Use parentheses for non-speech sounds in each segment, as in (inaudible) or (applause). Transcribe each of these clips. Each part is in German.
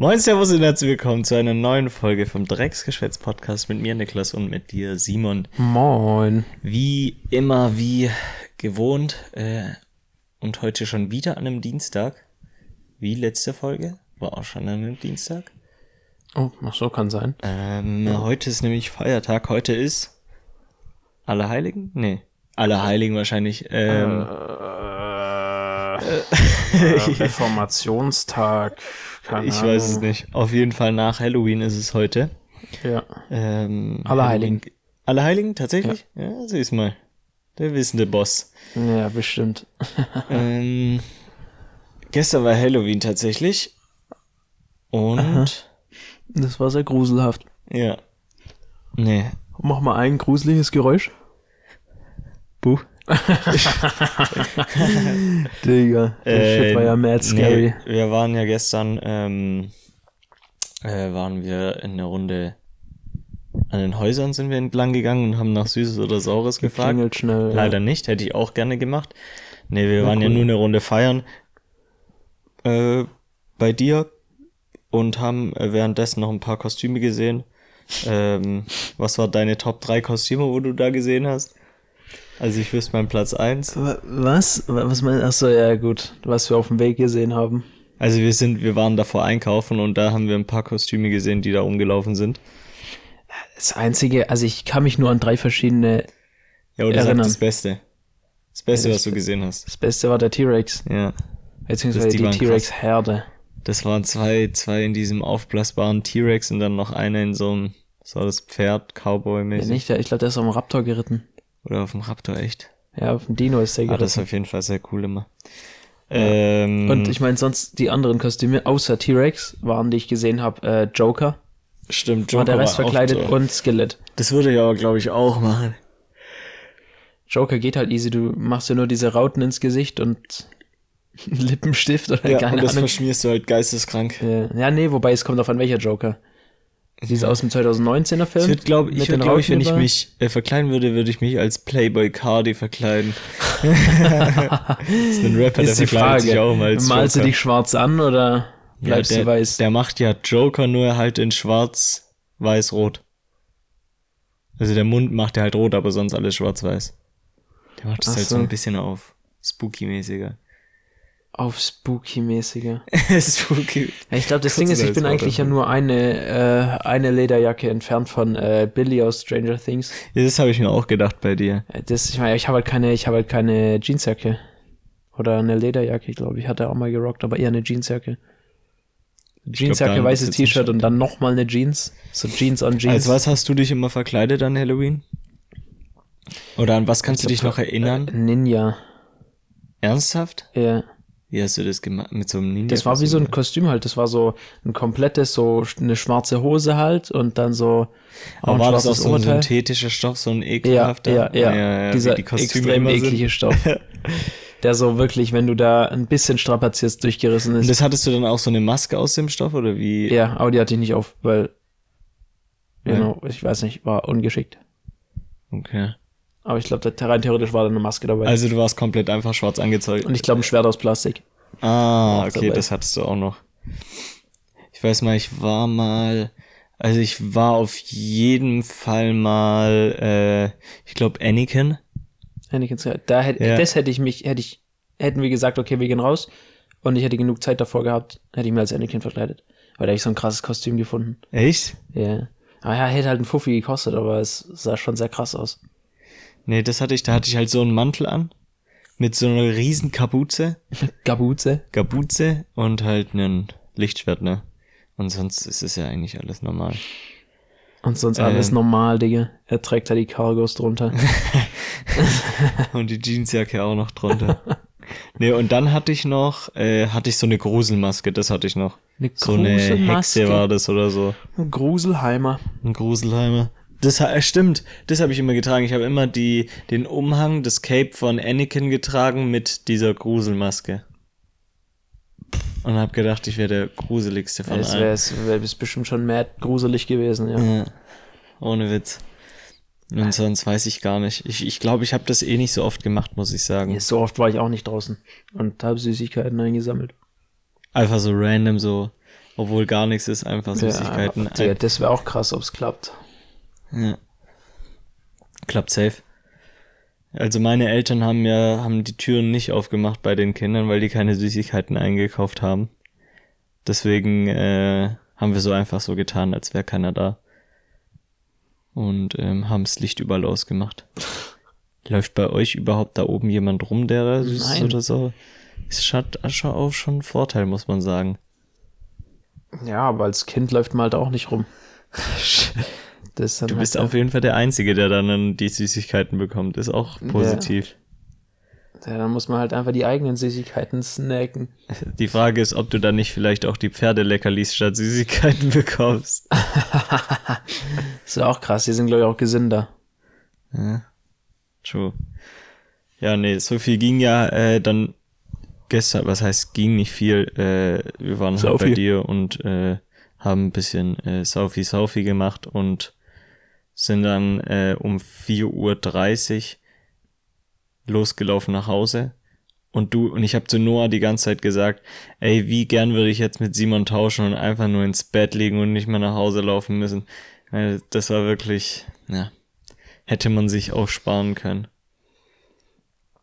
Moin Servus und herzlich willkommen zu einer neuen Folge vom Drecksgeschwätz Podcast mit mir Niklas und mit dir Simon. Moin. Wie immer, wie gewohnt äh, und heute schon wieder an einem Dienstag. Wie letzte Folge, war auch schon an einem Dienstag. Oh, ach so kann sein. Ähm, Heute ist nämlich Feiertag. Heute ist Allerheiligen? Nee, Allerheiligen wahrscheinlich. Ähm, Äh, (laughs) Reformationstag. Keine ich Ahnung. weiß es nicht. Auf jeden Fall nach Halloween ist es heute. Ja. Ähm, Allerheiligen. Halloween- Allerheiligen, tatsächlich? Ja, sieh's mal. Der wissende Boss. ja, bestimmt. (laughs) ähm, gestern war Halloween tatsächlich. Und Das war sehr gruselhaft. ja. Nee. Mach mal ein gruseliges Geräusch. Buh. (laughs) Digga, der Shit war ja mad scary. Äh, Nee, wir waren ja gestern, ähm, äh, waren wir in der Runde an den Häusern sind wir entlang gegangen und haben nach Süßes oder Saures gefragt. Schnell. Leider nicht, hätte ich auch gerne gemacht. Nee, wir Na waren ja cool. nur eine Runde feiern äh, bei dir und haben äh, währenddessen noch ein paar Kostüme gesehen. Ähm, was war deine Top 3 Kostüme, wo du da gesehen hast? Also ich wüsste mein Platz 1. Wa- Was? Wa- Was meinst du? Achso, ja, gut. Was wir auf dem Weg gesehen haben. Also wir sind, wir waren davor einkaufen und da haben wir ein paar Kostüme gesehen, die da rumgelaufen sind. Das Einzige, also ich kann mich nur an drei verschiedene. Ja, oder Erinnern. das Beste. Das Beste, Ja, was das du gesehen hast. Das Beste war der T-Rex. Ja. Beziehungsweise die die T-Rex-Herde. Das waren zwei, zwei in diesem aufblasbaren T-Rex und dann noch einer in so einem, so das Pferd, Ja, Cowboy-mäßig. nicht, der, ich glaube, der ist auf dem Raptor geritten. Oder auf dem Raptor, echt. Ja, auf dem Dino ist der Ah, geritten. das ist auf jeden Fall sehr cool immer. Ähm, Und ich meine, sonst die anderen Kostüme, außer T-Rex, waren, die ich gesehen habe, äh, Joker. stimmt, war der Joker Rest war auch verkleidet so. und Skelett. Das würde ich aber, glaube ich, auch machen. Joker geht halt easy, du machst ja nur diese Rauten ins Gesicht und (laughs) Lippenstift oder Ja, keine und das Ahnung. verschmierst du halt geisteskrank. Äh, ja, nee, wobei es kommt auf an welcher Joker. Diese aus dem 2019er Film? Ich würde, glaube ich, würd, glaub ich, wenn ich mich äh, verkleiden würde, würde ich mich als Playboy Cardi verkleiden. (laughs) das ist ein Rapper, der ist die verkleidet sich Frage. auch mal als Malst du Joker. dich schwarz an oder bleibst ja, der, du weiß? Der macht ja Joker nur halt in schwarz, weiß, rot. Also der Mund macht er halt rot, aber sonst alles schwarz-weiß. Der macht das Ach halt so so. ein bisschen auf Spooky-mäßiger. Auf Spooky-mäßiger. (laughs) Spooky. Ich glaube, das Kurz Ding ist, ich bin eigentlich ja nur eine, äh, eine Lederjacke entfernt von äh, Billy aus Stranger Things. Ja, das habe ich mir auch gedacht bei dir. Äh, Das, ich meine, ich habe halt keine, ich habe halt keine Jeansjacke. Oder eine Lederjacke, glaube ich, hat er auch mal gerockt, aber eher eine Jeansjacke. Jeansjacke, weißes T-Shirt und dann nochmal eine Jeans. So Jeans on Jeans. Als was hast du dich immer verkleidet an Halloween? Oder an was kannst du dich noch erinnern? Äh, Ninja. Ernsthaft? Ja. Wie hast du das gemacht? Mit so einem Ninja? Das war wie so ein Kostüm halt. Das war so ein komplettes, so eine schwarze Hose halt und dann so. Aber war das auch so ein synthetischer Stoff, so ein Ja, ekelhafter? ja, ja. ja, Dieser wie die extrem eklige Stoff. (laughs) der so wirklich, wenn du da ein bisschen strapazierst, durchgerissen Und ist. das hattest du dann auch so eine Maske aus dem Stoff oder wie? Ja, aber die hatte ich nicht auf, weil, Ja. genau, ich weiß nicht, war ungeschickt. Okay. Aber ich glaube, rein theoretisch war da eine Maske dabei. Also du warst komplett einfach schwarz angezogen. und ich glaube, ein Schwert aus Plastik. ah, okay, dabei. das hattest du auch noch. Ich weiß mal, ich war mal, also ich war auf jeden Fall mal, äh, ich glaube Anakin. Anakin. Da hätte, Ja. das hätte ich mich, hätte ich, hätten wir gesagt, okay, wir gehen raus und ich hätte genug Zeit davor gehabt, hätte ich mir als Anakin verkleidet. Weil da hätte ich so ein krasses Kostüm gefunden. Echt? Ja. Aber ja, hätte halt ein Fuffi gekostet, aber es sah schon sehr krass aus. Nee, das hatte ich, da hatte ich halt so einen Mantel an. Mit so einer riesen Kapuze. Gabuze. (laughs) Kapuze und halt einen Lichtschwert, ne? Und sonst ist es ja eigentlich alles normal. Und sonst alles Ähm. normal, Digga. Er trägt da die Cargos drunter. (laughs) Und die Jeansjacke auch noch drunter. (laughs) nee, und dann hatte ich noch, äh, hatte ich so eine Gruselmaske, das hatte ich noch. Eine So eine Gruselmaske? Hexe war das oder so. Gruselheimer. Ein Gruselheimer. Das äh, stimmt, das habe ich immer getragen. Ich habe immer die, den Umhang, das Cape von Anakin getragen mit dieser Gruselmaske. Und habe gedacht, ich wäre der gruseligste von Es allen. wäre es wär bestimmt schon mad gruselig gewesen, ja. Ja, ohne Witz. Und sonst weiß ich gar nicht. Ich glaube, ich, glaub, ich habe das eh nicht so oft gemacht, muss ich sagen. Ja, So oft war ich auch nicht draußen und habe Süßigkeiten eingesammelt. Einfach so random so. obwohl gar nichts ist, einfach Süßigkeiten. Ja, das wäre auch krass, ob es klappt. Ja. Klappt safe. Also meine Eltern haben ja haben die Türen nicht aufgemacht bei den Kindern, weil die keine Süßigkeiten eingekauft haben. Deswegen äh, haben wir so einfach so getan, als wäre keiner da. Und ähm, haben das Licht überall ausgemacht. (laughs) Läuft bei euch überhaupt da oben jemand rum, der da süß ist oder so? Ist schon, schon auch schon ein Vorteil, muss man sagen. Ja, aber als Kind läuft man halt auch nicht rum. (laughs) Das Du halt bist auf jeden Fall der Einzige, der dann die Süßigkeiten bekommt. Ist auch positiv. Ja, dann muss man halt einfach die eigenen Süßigkeiten snacken. Die Frage ist, ob du dann nicht vielleicht auch die Pferdeleckerlis statt Süßigkeiten (laughs) bekommst. (laughs) ist ja auch krass, die sind, glaube ich, auch gesünder. Ja. True. Ja, nee, so viel ging ja äh, dann gestern, was heißt ging nicht viel. Äh, wir waren halt bei Saufi. dir und äh, haben ein bisschen äh, Saufi Saufi gemacht und sind dann äh, um 4.30 Uhr losgelaufen nach Hause. Und du, und ich habe zu Noah die ganze Zeit gesagt, ey, wie gern würde ich jetzt mit Simon tauschen und einfach nur ins Bett liegen und nicht mehr nach Hause laufen müssen. Das war wirklich, ja, hätte man sich auch sparen können.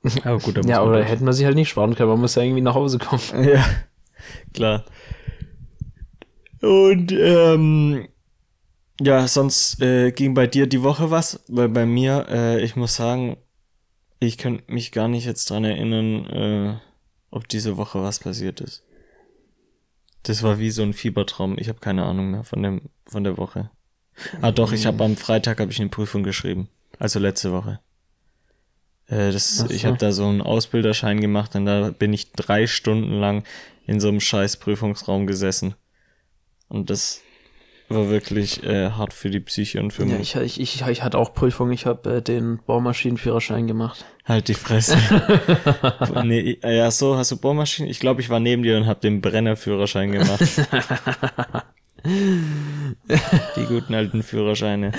(laughs) Aber gut, da muss Ja, man oder hätten wir sich halt nicht sparen können, man muss ja irgendwie nach Hause kommen. (laughs) Ja, klar. Und ähm, ja, sonst äh, ging bei dir die Woche was, weil bei mir, äh, ich muss sagen, ich könnte mich gar nicht jetzt dran erinnern, äh, ob diese Woche was passiert ist. Das war wie so ein Fiebertraum. Ich habe keine Ahnung mehr von dem von der Woche. Ah doch, ich habe am Freitag habe ich eine Prüfung geschrieben, also letzte Woche. Äh, das, so. ich habe da so einen Ausbilderschein gemacht und da bin ich drei Stunden lang in so einem scheiß Prüfungsraum gesessen. Und das war wirklich äh, hart für die Psyche und für Ja, mich. ich, ich, ich, ich hatte auch Prüfung, ich habe äh, den Baumaschinenführerschein gemacht. Halt die Fresse. (laughs) nee, äh, ja, so, hast du Bohrmaschinen? Ich glaube, ich war neben dir und habe den Brennerführerschein gemacht. (laughs) die guten alten Führerscheine.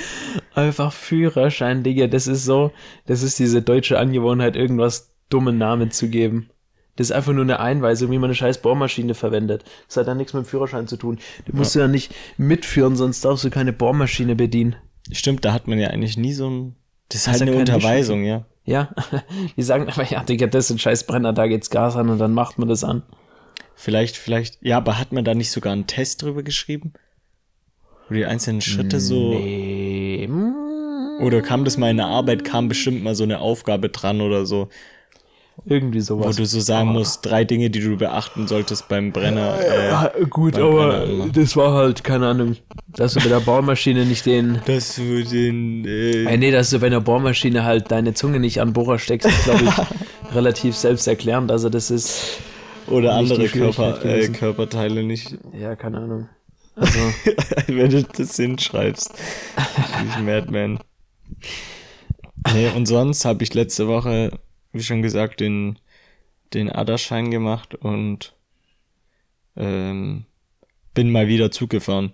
Einfach Führerschein, Digga, das ist so, das ist diese deutsche Angewohnheit, irgendwas dummen Namen zu geben. Das ist einfach nur eine Einweisung, wie man eine scheiß Bohrmaschine verwendet. Das hat dann nichts mit dem Führerschein zu tun. Du musst ja. ja nicht mitführen, sonst darfst du keine Bohrmaschine bedienen. Stimmt, da hat man ja eigentlich nie so ein. Das ist halt eine Unterweisung, ja. Ja, (laughs) die sagen aber, ja, Digga, das ist ein scheiß Brenner, da geht's Gas an und dann macht man das an. Vielleicht, vielleicht. Ja, aber hat man da nicht sogar einen Test drüber geschrieben? Wo die einzelnen Schritte so. Nee. Oder kam das mal in der Arbeit, kam bestimmt mal so eine Aufgabe dran oder so, Irgendwie wo sowas. du so sagen musst, drei Dinge, die du beachten solltest beim Brenner. Äh, Ja, gut, beim aber Brenner das war halt, keine Ahnung, dass du bei der Bohrmaschine nicht den. dass du den. Äh, Äh, nee, dass du bei einer Bohrmaschine halt deine Zunge nicht an Bohrer steckst, ist, glaube ich, (laughs) relativ selbsterklärend. Also, das ist. oder andere Körper, äh. Körperteile nicht. Ja, keine Ahnung. (laughs) Also, wenn du das hinschreibst. Ich Madman. Nee, und sonst habe ich letzte Woche, wie schon gesagt, den, den Aderschein gemacht und ähm, bin mal wieder Zug gefahren.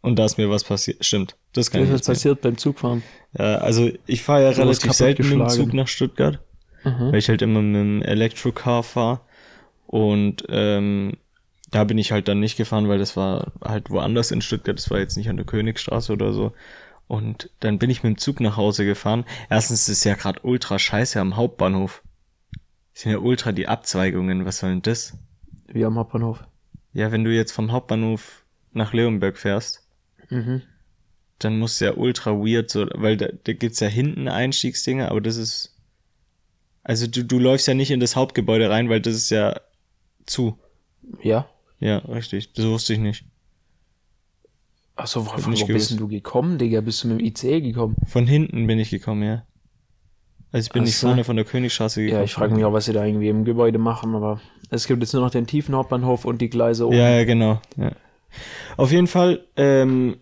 Und da ist mir was passiert. Stimmt, das kann was ich ist erzählen. passiert beim Zugfahren? Ja, also ich fahre ja relativ selten mit dem. Zug nach Stuttgart, Mhm. weil ich halt immer mit dem Electrocar fahre. Und ähm, da bin ich halt dann nicht gefahren, weil das war halt woanders in Stuttgart. Das war jetzt nicht an der Königstraße oder so. Und dann bin ich mit dem Zug nach Hause gefahren. Erstens ist es ja gerade ultra scheiße am Hauptbahnhof. Das sind ja ultra die Abzweigungen. Was soll denn das? Wie am Hauptbahnhof. Ja, wenn du jetzt vom Hauptbahnhof nach Leonberg fährst, Mhm. dann muss ja ultra weird so, weil da, da gibt's ja hinten Einstiegsdinge, aber das ist, also du, du läufst ja nicht in das Hauptgebäude rein, weil das ist ja zu. Ja. Ja, richtig. Das wusste ich nicht. Achso, wo, Hab wo bist gewusst. denn du gekommen, Digga? Bist du mit dem ICE gekommen? Von hinten bin ich gekommen, ja. Also ich bin Ach nicht so. vorne von der Königstraße gekommen. Ja, ich frage mich auch, was sie da irgendwie im Gebäude machen, aber es gibt jetzt nur noch den tiefen Hauptbahnhof und die Gleise oben. Ja, ja, genau. Ja. Auf jeden Fall ähm,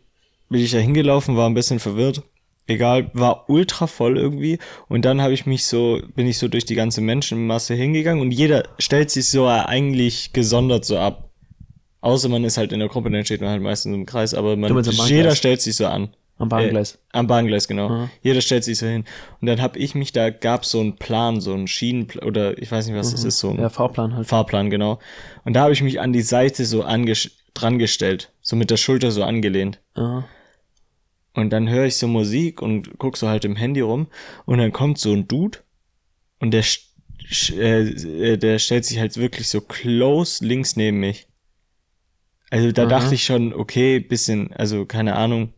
bin ich da hingelaufen, war ein bisschen verwirrt. Egal, war ultra voll irgendwie. Und dann habe ich mich so, bin ich so durch die ganze Menschenmasse hingegangen und jeder stellt sich so eigentlich gesondert so ab. Außer man ist halt in der Gruppe, dann steht man halt meistens im Kreis, aber man, jeder stellt sich so an. Am Bahngleis. Äh, am Bahngleis, genau. Aha. Jeder stellt sich so hin. Und dann habe ich mich, da gab so einen Plan, so einen Schienenplan, oder ich weiß nicht, was das ist, so ein Ja, Fahrplan halt. Fahrplan, genau. Und da habe ich mich an die Seite so dran gestellt, so mit der Schulter so angelehnt. Aha. Und dann höre ich so Musik und guck so halt im Handy rum und dann kommt so ein Dude und der, äh, äh, der stellt sich halt wirklich so close links neben mich. Also da Aha. dachte ich schon, okay, bisschen, also keine Ahnung,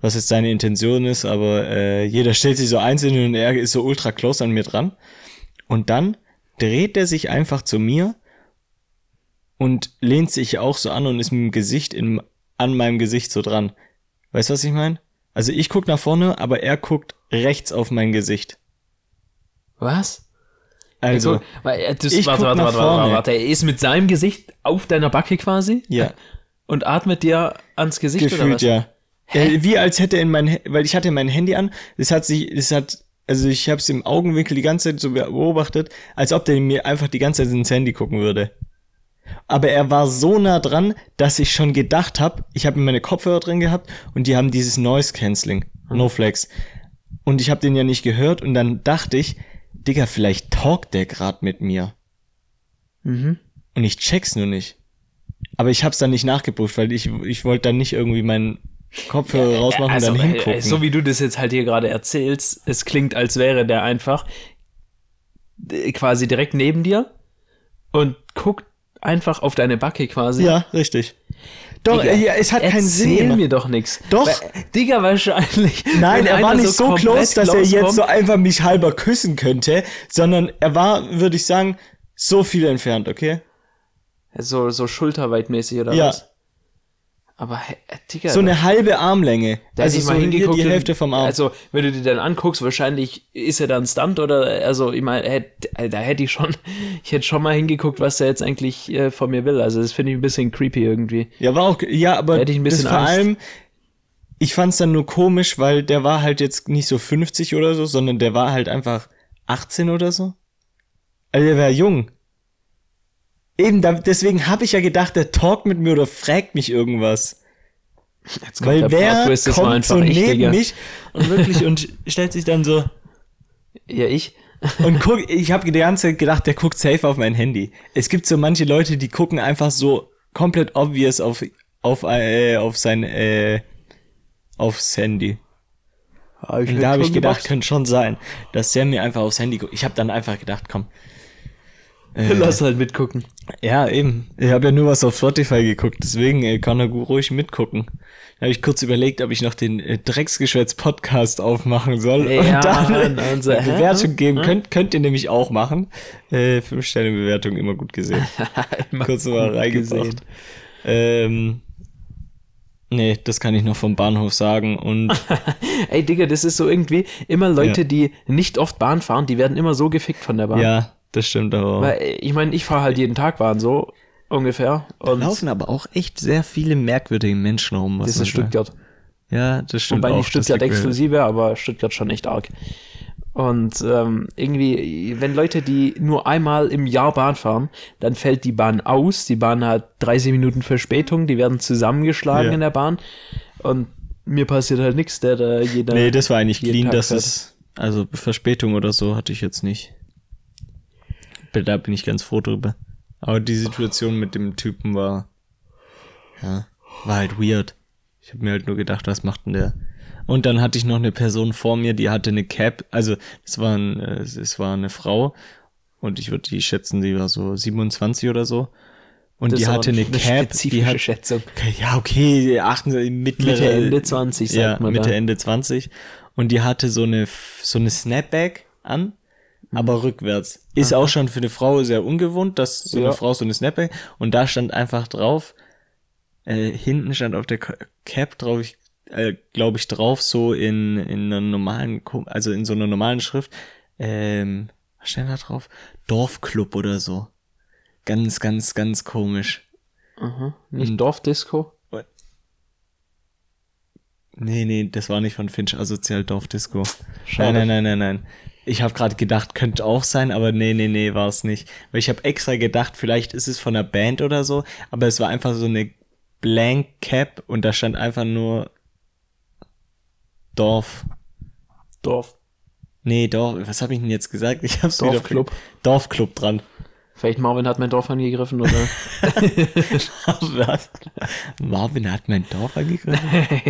was jetzt seine Intention ist, aber äh, jeder stellt sich so einzeln und er ist so ultra close an mir dran. Und dann dreht er sich einfach zu mir und lehnt sich auch so an und ist mit dem Gesicht in, an meinem Gesicht so dran. Weißt du, was ich meine? Also ich guck nach vorne, aber er guckt rechts auf mein Gesicht. Was? Also, weil er, das, ich warte, guck warte, warte, warte, warte, er ist mit seinem Gesicht auf deiner Backe quasi ja, und atmet dir ans Gesicht oder gefühlt was? ja. Äh, wie als hätte er in mein, weil ich hatte mein Handy an, es hat sich, es hat, also ich habe es im Augenwinkel die ganze Zeit so beobachtet, als ob der mir einfach die ganze Zeit ins Handy gucken würde. Aber er war so nah dran, dass ich schon gedacht habe, ich habe meine Kopfhörer drin gehabt und die haben dieses Noise Cancelling, No Flex. Und ich habe den ja nicht gehört und dann dachte ich, Digga, vielleicht talkt der grad mit mir. Mhm. Und ich check's nur nicht. Aber ich hab's dann nicht nachgeprüft, weil ich, ich wollte dann nicht irgendwie meinen Kopfhörer rausmachen also, und dann äh, hingucken. so wie du das jetzt halt hier gerade erzählst, es klingt, als wäre der einfach äh, quasi direkt neben dir und guckt einfach auf deine Backe quasi. ja, richtig. Doch, Digga, ja, es hat keinen Sinn Erzähl mir doch nichts. Doch. Digga, wahrscheinlich. Nein, er war nicht so, close, dass er jetzt kommt, so einfach mich halber küssen könnte, sondern er war, würde ich sagen, so viel entfernt, okay? So, so schulterweitmäßig oder Ja. was? Aber, äh, Digga. So eine halbe Armlänge. da also ich so mal hingeguckt. die Hälfte vom Arm. Also, wenn du dir dann anguckst, wahrscheinlich ist er dann Stunt oder, also, ich meine, hätt- äh, da hätte ich schon, (laughs) ich hätte schon mal hingeguckt, was er jetzt eigentlich äh, von mir will. Also, das finde ich ein bisschen creepy irgendwie. Ja, war auch, ja, aber Da ich ein bisschen das vor Angst. allem, ich fand's dann nur komisch, weil der war halt jetzt nicht so 50 oder so, sondern der war halt einfach 18 oder so. Also der war jung. Eben, da, deswegen habe ich ja gedacht, der talkt mit mir oder fragt mich irgendwas. Jetzt Weil der wer war kommt so ich, neben Digga. mich und wirklich und (laughs) stellt sich dann so Ja, ich. und guck, (laughs) ich habe die ganze Zeit gedacht, der guckt safe auf mein Handy. Es gibt so manche Leute, die gucken einfach so komplett obvious auf auf äh, auf sein äh, aufs Handy. Und da habe ich gedacht, könnte schon sein, dass der mir einfach aufs Handy guckt. Ich habe dann einfach gedacht, komm. Äh, (laughs) Lass halt mitgucken. ja, eben. Ich habe ja nur was auf Spotify geguckt, deswegen äh, kann er ruhig mitgucken. Da habe ich kurz überlegt, ob ich noch den äh, Drecksgeschwätz-Podcast aufmachen soll Ja, und dann äh, eine hä? Bewertung geben. Hm? Könnt, könnt ihr nämlich auch machen. Äh, fünf Sterne Bewertung, immer gut gesehen. (laughs) Immer kurz mal gut reingebracht. gesehen. Ähm, nee, das kann ich noch vom Bahnhof sagen. Und (laughs) Ey, Digga, das ist so irgendwie immer Leute, Ja. die nicht oft Bahn fahren, die werden immer so gefickt von der Bahn. ja, das stimmt aber. Weil, ich meine, ich fahre halt jeden Tag Bahn so ungefähr. Und laufen aber auch echt sehr viele merkwürdige Menschen rum. was das ist Stuttgart. sagt. Ja, das stimmt Wobei auch. nicht Stuttgart exklusive, aber Stuttgart schon echt arg. Und ähm, irgendwie, wenn Leute, die nur einmal im Jahr Bahn fahren, dann fällt die Bahn aus. Die Bahn hat 30 Minuten Verspätung, die werden zusammengeschlagen Ja. in der Bahn. Und mir passiert halt nichts, der da jeder. Nee, das war eigentlich clean, dass es, also Verspätung oder so hatte ich jetzt nicht. Da bin ich ganz froh drüber. Aber die Situation mit dem Typen war, ja, war halt weird. Ich habe mir halt nur gedacht, was macht denn der? Und dann hatte ich noch eine Person vor mir, die hatte eine Cap, also es war, ein, äh, es war eine Frau und ich würde die schätzen, die war so 27 oder so. Und Das die hatte eine Cap, spezifische die hat, Schätzung. Okay, ja, okay, achten Sie, mittlere, Mitte, Ende 20, sagt ja, man Mitte, da. Ende 20. Und die hatte so eine, so eine Snapback an. Aber rückwärts. Ist auch schon für eine Frau sehr ungewohnt, dass so Ja. eine Frau so eine Snapback, und da stand einfach drauf, äh, hinten stand auf der Ca- Cap drauf, ich, äh, glaube ich, drauf, so in, in einer normalen, also in so einer normalen Schrift, ähm, was stand da drauf? Dorfclub oder so. Ganz, ganz, ganz komisch. Aha. Nicht Dorfdisco? Nee, nee, das war nicht von Finch Asozial Dorfdisco. Schade. Nein, nein, nein, nein, nein. Ich habe gerade gedacht, könnte auch sein, aber nee, nee, nee, war es nicht. Weil ich habe extra gedacht, vielleicht ist es von einer Band oder so, aber es war einfach so eine Blank Cap und da stand einfach nur Dorf. Dorf. Nee, Dorf, was habe ich denn jetzt gesagt? Ich hab's Dorfclub. wieder Dorfclub dran. Vielleicht Marvin hat mein Dorf angegriffen oder. (laughs) Was? Marvin hat mein Dorf angegriffen?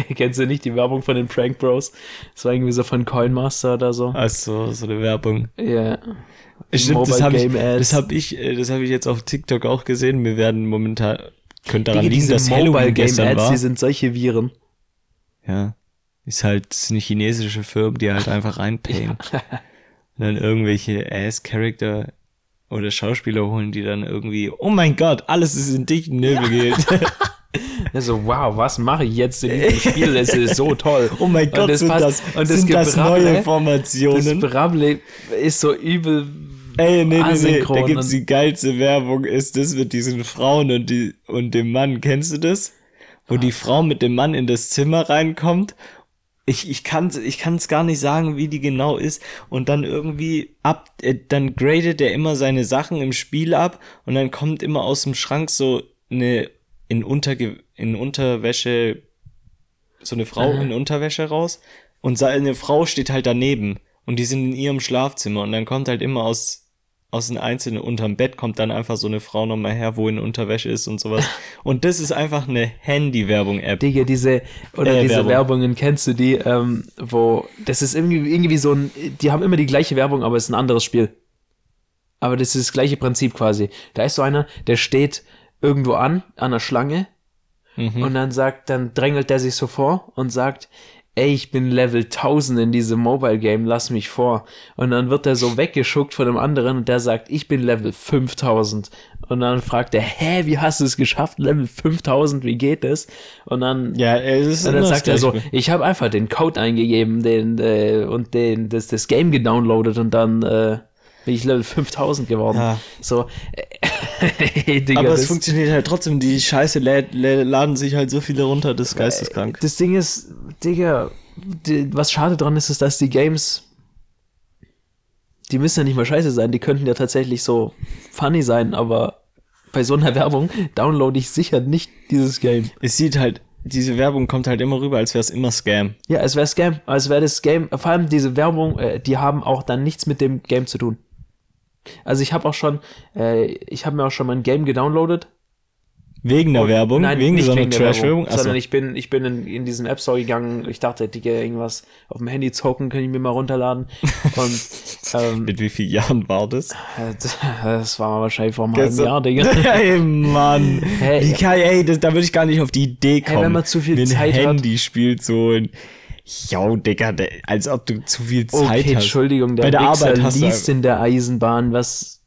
(laughs) Kennst du nicht die Werbung von den Prank Bros? Das war irgendwie so von Coinmaster oder so. Ach so, so eine Werbung. Ja. Stimmt, das Mobile habe ich, das hab ich, äh, das hab ich jetzt auf TikTok auch gesehen. Wir werden momentan, könnte daran Digga, liegen, dass Mobile Halloween Game gestern Ads, war. die sind solche Viren. Ja. Ist halt, das sind chinesische Firmen, die halt einfach reinpayen. Und dann irgendwelche Ass-Character oder Schauspieler holen, die dann irgendwie, oh mein Gott, alles ist in dichten Nebel geht. Also, wow, was mache ich jetzt in diesem Spiel? Es ist so toll. oh mein Gott, das sind passt- das, und das sind das neue Das Formationen? Brabbel ist so übel. Ey, nee, nee, nee, da gibt's die geilste Werbung, ist das mit diesen Frauen und, die, und dem Mann. Kennst du das? Wo die Frau mit dem Mann in das Zimmer reinkommt. Ich, ich kann ich kann's gar nicht sagen, wie die genau ist. Und dann irgendwie ab, äh, dann gradet er immer seine Sachen im Spiel ab und dann kommt immer aus dem Schrank so eine in, Unterge in Unterwäsche, so eine Frau Aha. in Unterwäsche raus und seine Frau steht halt daneben und die sind in ihrem Schlafzimmer und dann kommt halt immer aus aus den einzelnen unterm Bett kommt dann einfach so eine Frau nochmal her, wo in Unterwäsche ist und sowas. Und das ist einfach eine Handy-Werbung-App. Digga, diese, oder Äh, diese Werbung. Werbungen, kennst du die, ähm, wo, das ist irgendwie, irgendwie so ein, die haben immer die gleiche Werbung, aber es ist ein anderes Spiel. Aber das ist das gleiche Prinzip quasi. Da ist so einer, der steht irgendwo an, an der Schlange, Mhm. und dann sagt, dann drängelt der sich so vor und sagt, ey, ich bin Level 1000 in diesem Mobile Game, lass mich vor. Und dann wird er so weggeschuckt von dem anderen und der sagt, ich bin Level 5000. Und dann fragt er, hä, wie hast du es geschafft? Level 5000, wie geht das? Und dann Ja, es ist und dann sagt er so, ich habe einfach den Code eingegeben den, äh, und den, das, das Game gedownloadet und dann äh, bin ich Level 5000 geworden. Ja. So, äh, (laughs) Digga, Aber es funktioniert halt trotzdem. Die Scheiße lä lä laden sich halt so viele runter, das ist geisteskrank. das Ding ist, Digga, die, was schade dran ist, ist, dass die Games, die müssen ja nicht mal scheiße sein, die könnten ja tatsächlich so funny sein, aber bei so einer Werbung downloade ich sicher nicht dieses Game. Es sieht halt, diese Werbung kommt halt immer rüber, als wäre es immer Scam. Ja, es wäre Scam, als wäre das Game, vor allem diese Werbung, äh, die haben auch dann nichts mit dem Game zu tun. Also ich habe auch schon, äh, ich habe mir auch schon mal ein Game gedownloadet. Wegen der Und- Werbung, Nein, wegen nicht so wegen der Trash-Werbung. Werbung, sondern ich bin, ich bin in, in diesen App Store gegangen. Ich dachte, Digga, irgendwas auf dem Handy zocken, kann ich mir mal runterladen. (laughs) Und ähm, Mit wie vielen Jahren war das? (laughs) das war wahrscheinlich vor einem halben Jahr, Digga. (laughs) Ey, Mann. Hey. Kann, ey, das, da würde ich gar nicht auf die Idee kommen. wenn man zu viel Zeit ein hat. Handy spielt so ein, yo, Digga, als ob du zu viel Zeit Okay, hast. Entschuldigung, der Bei der Wichser Arbeit hast liest in der Eisenbahn, was...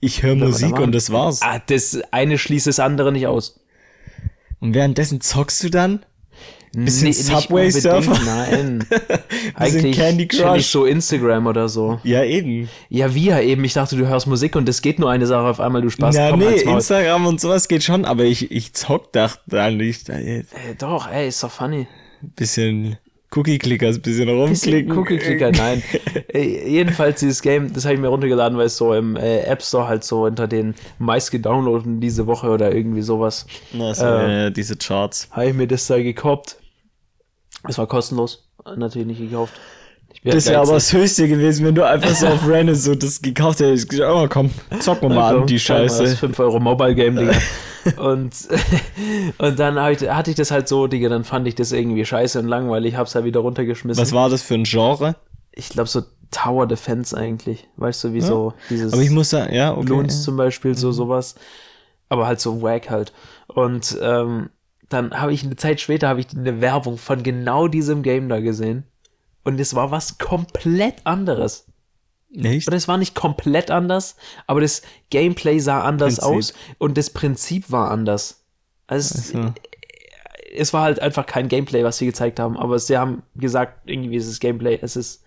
Ich höre Musik und das war's. Ah, das eine schließt das andere nicht aus. Und währenddessen zockst du dann? Bisschen Nee, Subway Surfer? Nein. (laughs) Eigentlich Candy Crush? so Instagram oder so. Ja, eben. Ja, wie ja eben. Ich dachte, du hörst Musik und es geht nur eine Sache auf einmal, du Spaß. Komm, nee. Instagram und sowas geht schon, aber ich, ich zock da da nicht. Äh, doch, ey, ist doch funny. Bisschen Cookie-Clickers, bisschen Bisschen rumklicken. Cookie-Clicker, nein. (laughs) äh, jedenfalls dieses Game, das habe ich mir runtergeladen, weil es so im äh, App Store halt so unter den meist gedownloadeten diese Woche oder irgendwie sowas. Na, so, Äh, äh, diese Charts. Habe ich mir das da gekauft. Es war kostenlos. Natürlich nicht gekauft. Bin Das wäre aber das Höchste gewesen, wenn du einfach so auf Random so das gekauft hättest. Ich gesagt, oh komm, zock mal, mal an, die mal, Das Scheiße. 5 Euro Mobile Game, Digga. (laughs) und, (laughs) und dann ich, hatte ich das halt so, Digga, dann fand ich das irgendwie scheiße und langweilig, hab's halt wieder runtergeschmissen. Was war das für ein Genre? ich glaube so Tower Defense eigentlich. Weißt du, wie so dieses Aber ich muss sagen, ja, okay. Loons zum Beispiel, Mhm. so sowas. Aber halt so wack halt. Und ähm, dann habe ich eine Zeit später habe ich eine Werbung von genau diesem Game da gesehen. Und es war was komplett anderes. Echt? Und es war nicht komplett anders, aber das Gameplay sah anders Prinzip. aus und das Prinzip war anders. Also es, So. es war halt einfach kein Gameplay, was sie gezeigt haben, aber sie haben gesagt, irgendwie ist es Gameplay, es ist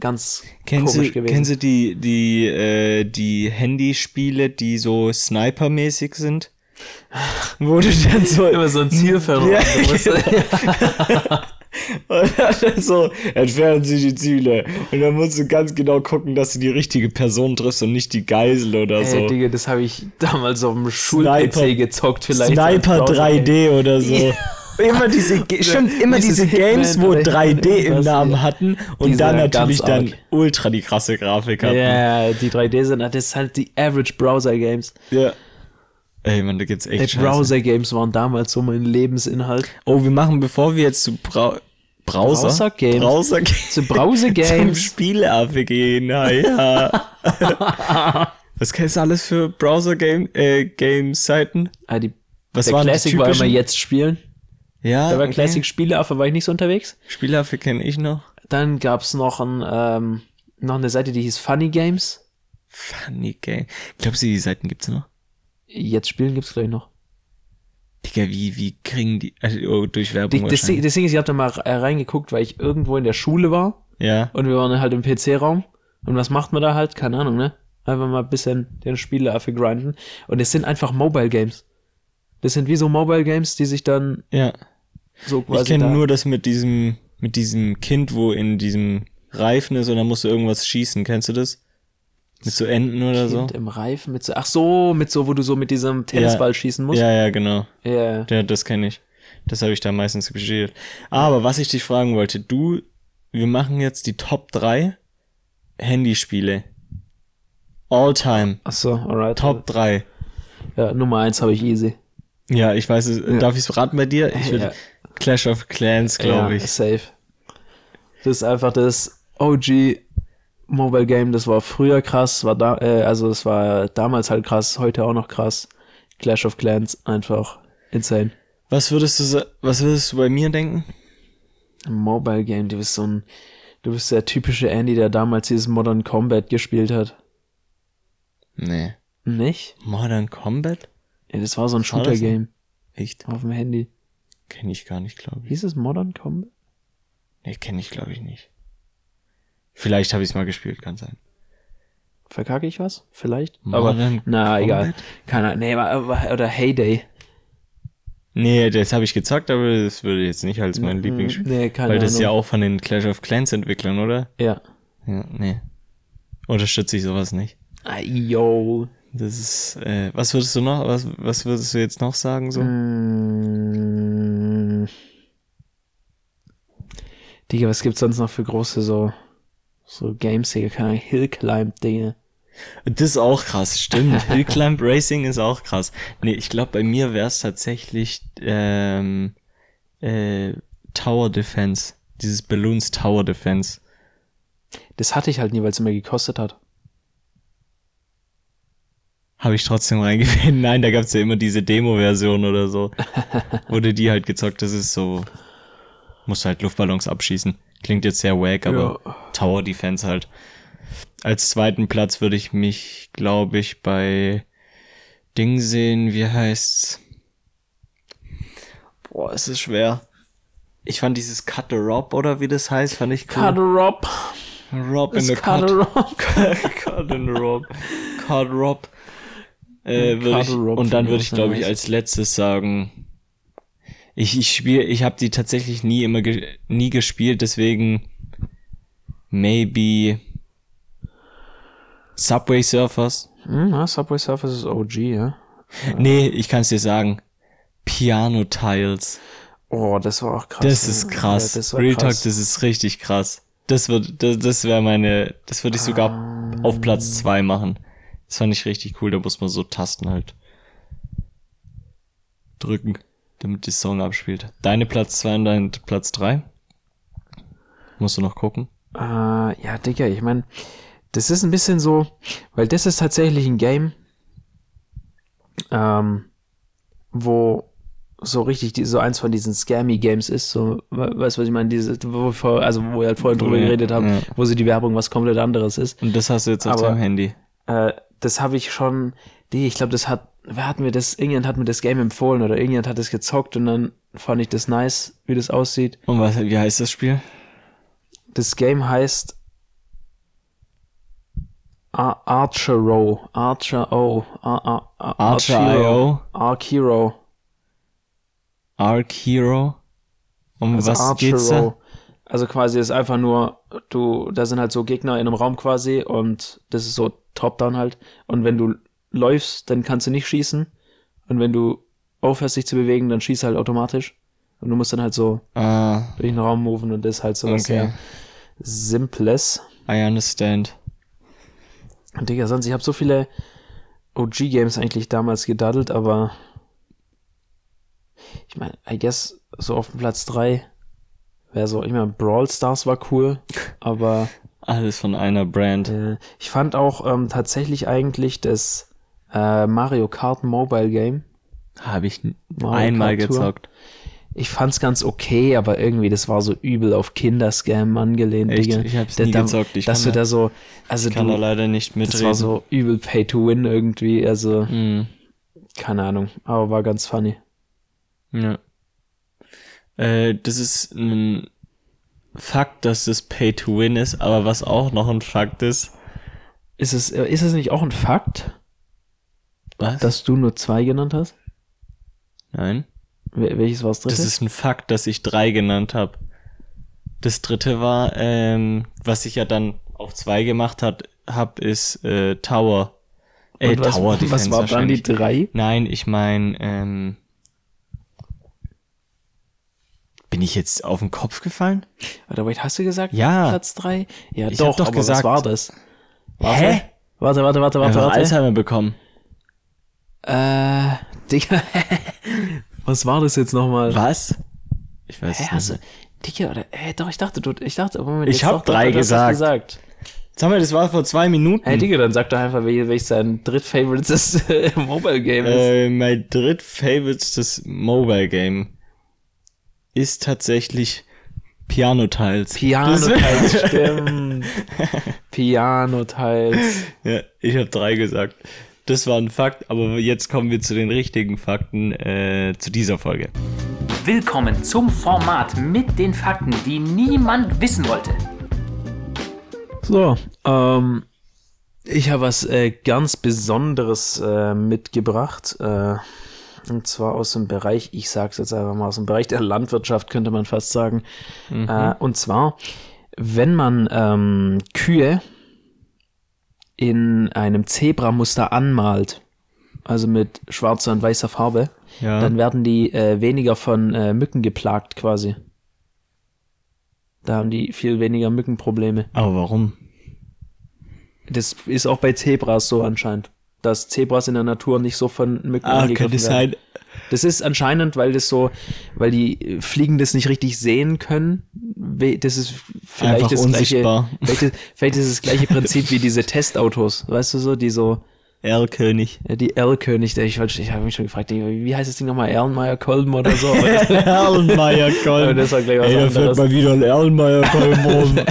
ganz Kennst komisch du, gewesen. kennst du die, die, äh, die Handyspiele, die so Sniper-mäßig sind? (laughs) Wo du dann so, Immer so ein Ziel verloren. Ja, musst- (laughs) (laughs) und dann (laughs) so, entfernen sich die Ziele. Und dann musst du ganz genau gucken, dass du die richtige Person triffst und nicht die Geisel oder Ey, so. Digga, das habe ich damals auf dem Schul-PC gezockt vielleicht. Sniper Als Browser-Game. 3D oder so. immer diese, stimmt, immer diese Games, wo Hitman, 3D im Namen hatten und dann natürlich dann ultra die krasse Grafik hatten. Ja, die 3D sind, das ist halt die Average Browser Games. Ja. Ey, man, da gibt's echt Ey, Scheiße. Browser Games waren damals so mein Lebensinhalt. Oh, wir machen, bevor wir jetzt zu Brau Browser, Browser Games. Browser Games. Zu Browser Zum Games. Spieleaffe gehen, naja. (laughs) Was kennst du alles für Browser-Game, äh, Game-Seiten? Ah, die, Was der waren die Classic war immer typischen? jetzt spielen. Ja, Da war okay. Classic Spieleaffe, war ich nicht so unterwegs. Spieleaffe kenne ich noch. Dann gab's noch ein, ähm, noch eine Seite, die hieß Funny Games. Funny Game. Glaubst du, die Seiten gibt's noch? Jetzt spielen gibt's gleich noch. Digga, wie, wie kriegen die, also, oh, durch Werbung das, Ding- ist, ich hab da mal reingeguckt, weil ich irgendwo in der Schule war Ja. und wir waren halt im PC-Raum. Und was macht man da halt? Keine Ahnung, ne? Einfach mal ein bisschen den Spieleaffe grinden. Und es sind einfach Mobile Games. Das sind wie so Mobile Games, die sich dann Ja. so quasi Ich kenne nur das mit diesem, mit diesem Kind, wo in diesem Reifen ist und dann musst du irgendwas schießen. Kennst du das? Mit so Enten oder so? Kind im Reifen mit so, ach so, mit so, wo du so mit diesem Tennisball schießen musst. Ja, ja, genau. Ja. Ja, das kenne ich. Das habe ich da meistens gespielt. Aber was ich dich fragen wollte, du, wir machen jetzt die Top 3 Handyspiele. All time. Ach so, alright. Top 3. Ja, Nummer eins habe ich easy. Ja, ich weiß es. Ja. Darf ich es raten bei dir? Ich würde Ja. Clash of Clans, glaube ja, ich. Safe. Das ist einfach das OG Mobile Game, das war früher krass, war da, äh, also es war damals halt krass, heute auch noch krass. Clash of Clans, einfach insane. Was würdest du, was würdest du bei mir denken? Mobile Game, du bist so ein, du bist der typische Andy, der damals dieses Modern Combat gespielt hat. Nee. Nicht? Modern Combat? Ja, das war so ein? Shooter-Game Echt? auf dem Handy. Kenne ich gar nicht, glaube ich. Hieß es Modern Combat? Nee, kenne ich, glaube ich, nicht. Vielleicht habe ich es mal gespielt, kann sein. Verkacke ich was? Vielleicht? Aber, na, egal. Combat? Keine Ahnung. Nee, oder Heyday. Nee, das habe ich gezockt, aber das würde jetzt nicht als mein Lieblingsspiel. Nee, keine Weil Ahnung. das ist ja auch von den Clash of Clans Entwicklern, oder? Ja. Ja, nee. Unterstütze ich sowas nicht. Ah, yo. Das ist, äh, was würdest du noch, was, was würdest du jetzt noch sagen, so? Mm. Digga, was gibt's sonst noch für große so, so Games, Digga? Keine Hillclimb-Dinge. Das ist auch krass, stimmt. Hill Climb Racing ist auch krass. Nee, ich glaube, bei mir wäre es tatsächlich, ähm, äh, Tower Defense. Dieses Balloons Tower Defense. Das hatte ich halt nie, weil es immer gekostet hat. Habe ich trotzdem reingewählt. Nein, da gab's ja immer diese Demo-Version oder so. Wurde die halt gezockt, das ist so, musst halt Luftballons abschießen. Klingt jetzt sehr wack, aber Tower Defense halt. Als zweiten Platz würde ich mich, glaube ich, bei Ding sehen, wie heißt's? Boah, es ist schwer. Ich fand dieses Cut the Rob oder wie das heißt, fand ich cool. Cut Rob. Rob in the Cut Cut. Rob. (laughs) Cut and Rob. Cut Rob. Äh, ich, Rob und dann würde ich glaube ich, als letztes sagen, ich, ich spiele, ich habe die tatsächlich nie immer ge nie gespielt, deswegen maybe Subway Surfers. Hm, ja, Subway Surfers ist OG, ja. Nee, ich kann es dir sagen. Piano Tiles. Oh, das war auch krass. Das ist krass. Ja, das Real Talk, krass. das ist richtig krass. Das wird, das, das wäre meine, das würde ich sogar Ah. auf Platz zwei machen. Das fand ich richtig cool. Da muss man so Tasten halt drücken, damit die Song abspielt. Deine Platz zwei und dein Platz drei Musst du noch gucken. Äh, ja, Digga, ich mein, das ist ein bisschen so, weil das ist tatsächlich ein Game, ähm, wo so richtig die, so eins von diesen Scammy Games ist, so, we- weißt du, was ich meine, diese, wo wir also wo wir halt vorhin drüber Ja, geredet haben, ja. wo sie die Werbung was komplett anderes ist. Und das hast du jetzt auf Aber- deinem Handy. Äh, das habe ich schon, die, ich glaube, das hat, wer hat mir das, irgendjemand hat mir das Game empfohlen oder irgendjemand hat es gezockt und dann fand ich das nice, wie das aussieht. Und was, wie heißt das Spiel? Das Game heißt Ar Archer Row. Archer O. Ar Ar Ar Archer Archero. IO, Arc Hero. Arc Hero. Um Also was geht's da? Also quasi ist einfach nur, du, da sind halt so Gegner in einem Raum quasi und das ist so Top-Down halt. Und wenn du läufst, dann kannst du nicht schießen. Und wenn du aufhörst, dich zu bewegen, dann schießt halt automatisch. Und du musst dann halt so Ah, durch den Raum moven und das ist halt so was Okay. sehr Simples. I understand. Und Digga, sonst, ich habe so viele OG-Games eigentlich damals gedaddelt, aber ich meine, I guess so auf dem Platz 3 wäre so, ich meine, Brawl Stars war cool, aber (laughs) Alles von einer Brand. äh, ich fand auch ähm, tatsächlich eigentlich das äh, Mario Kart Mobile Game. Habe ich Mario einmal Kart Tour. gezockt. Ich fand's ganz okay, aber irgendwie, das war so übel auf Kinderscam angelehnt, Echt? Digga. Ich hab's Da- nie da- gezockt. Ich dass du da- da so, also kann da du, leider nicht mitreden. das war so übel Pay to Win irgendwie, also Mm, keine Ahnung, aber war ganz funny. ja. Äh, das ist ein Fakt, dass das Pay to Win ist, aber was auch noch ein Fakt ist. Ist es, äh, ist es nicht auch ein Fakt, Was? dass du nur zwei genannt hast? Nein. Wel welches war das dritte? Das ist ein Fakt, dass ich drei genannt habe. Das dritte war, ähm, was ich ja dann auf zwei gemacht hat, hab, ist äh, Tower. Äh, was, Tower was Defense war dann die drei? Nein, ich meine, ähm, bin ich jetzt auf den Kopf gefallen? Warte, wait, hast du gesagt? Ja. Platz drei? Ja, Ich doch, hab doch aber gesagt- was war das? Warte, Hä? Warte, warte, warte, warte, Einfach warte. Alzheimer bekommen. Äh, Digga, (laughs) was war das jetzt nochmal? Was? Ich weiß Hä, es hast nicht. du, Digga, oder, hä, doch, ich dachte, du, ich dachte, Moment, Ich hab doch, doch, drei das gesagt. gesagt. Sag mal, das war vor zwei Minuten. Hey, Digga, dann sag doch einfach, wel- welches dein drittfavorites äh, Mobile Game ist. Äh, mein drittfavorites Mobile Game ist tatsächlich Piano Tiles. Piano Tiles, stimmt. (laughs) Piano Tiles. Ja, ich habe drei gesagt. Das war ein Fakt, aber jetzt kommen wir zu den richtigen Fakten äh, zu dieser Folge. Willkommen zum Format mit den Fakten, die niemand wissen wollte. So, ähm, ich habe was äh, ganz Besonderes äh, mitgebracht. Äh, und zwar aus dem Bereich, ich sag's jetzt einfach mal, aus dem Bereich der Landwirtschaft könnte man fast sagen. Äh, und zwar, wenn man ähm, Kühe in einem Zebramuster anmalt, also mit schwarzer und weißer Farbe, Ja. dann werden die äh, weniger von äh, Mücken geplagt quasi. Da haben die viel weniger Mückenprobleme. aber warum? Das ist auch bei Zebras so anscheinend. Dass Zebras in der Natur nicht so von Mücken Ah, angegriffen könnte werden. sein. Das ist anscheinend, weil das so, weil die Fliegen das nicht richtig sehen können. Das ist vielleicht Einfach das unsichtbar. gleiche, vielleicht, ist- vielleicht ist das gleiche Prinzip wie diese Testautos, weißt du so, die so, Erlkönig. ja, die L-König, der ich, ich habe mich schon gefragt, wie heißt das Ding nochmal, Erlenmeyer Kolben oder so? (laughs) (laughs) Aber das, war gleich was Ey, da anderes. mal wieder ein Erlenmeyer Kolben rum. (laughs)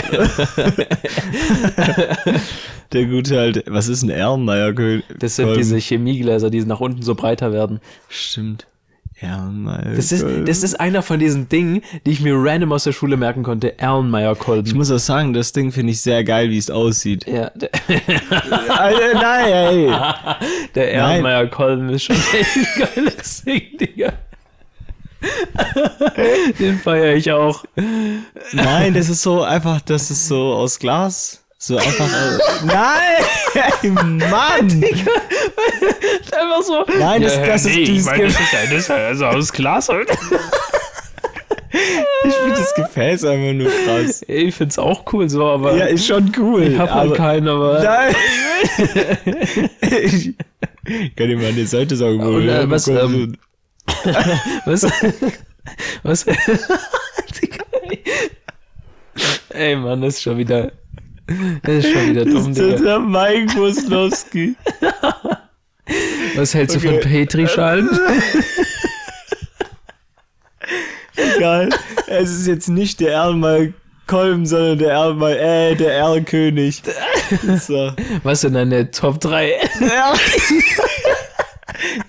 Der gute halt, was ist ein Erlenmeyer Kolben? Das sind diese Chemiegläser, die nach unten so breiter werden. Stimmt. Erlenmeyer Das ist, das ist einer von diesen Dingen, die ich mir random aus der Schule merken konnte. Erlenmeyer Ich Kolben. muss auch sagen, das Ding finde ich sehr geil, wie es aussieht. Ja, Alter, (laughs) nein, ey. (laughs) der Erlenmeyer Kolben ist schon echt ein geiles Ding, Digga. Den feiere ich auch. Nein, das ist so einfach, das ist so aus Glas. So einfach. äh, (laughs) nein! (laughs) Mann! (laughs) Einfach so. Nein, das, das ist dieses ist ja das ist ja also aus Glas halt. Ich finde das Gefäß einfach nur krass. Ich find's auch cool so, aber Ja, ist schon cool. ich hab halt keinen, aber. Nein! ich kann dir mal eine Seite sagen, wo Und, äh, du was, bekommst. Was? Was? Digga, ey. Ey, Mann, das ist schon wieder. (laughs) Das ist schon wieder dumm, das ist Digga. der Mike Woslowski. (laughs) Was hältst du Okay. von Petrischalen? (laughs) Egal. Es ist jetzt nicht der Erlenmeyer Kolben, sondern der Erlenmeyer, äh, der Erlkönig. So. Was sind deine Top 3 Ja.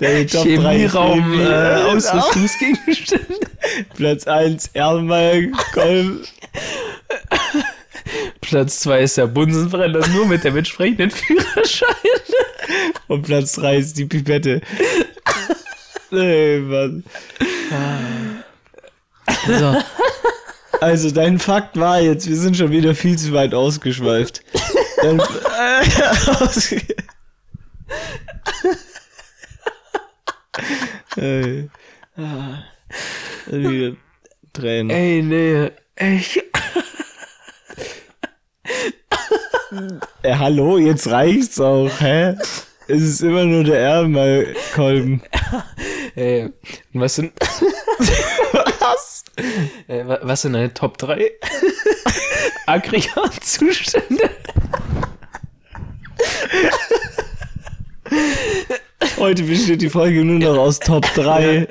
Der Top Chemieraum Chemie- äh, Ausrüstungsgegenstände? Platz 1 Erlenmeyer Kolben. Platz 2 ist der Bunsenbrenner, nur mit dem entsprechenden Führerschein. Und Platz 3 ist die Pipette. Ey, Mann. So, Also, dein Fakt war jetzt, wir sind schon wieder viel zu weit ausgeschweift. Dein, äh. Ey, nee. Ich, Äh, hallo, jetzt reicht's auch, hä? Es ist immer nur der Erlenmeyer-Kolben. (laughs) ey, was sind, (laughs) Was? äh, wa- was sind deine Top 3 (laughs) Aggregatzustände? Heute besteht die Folge nur noch aus Top 3.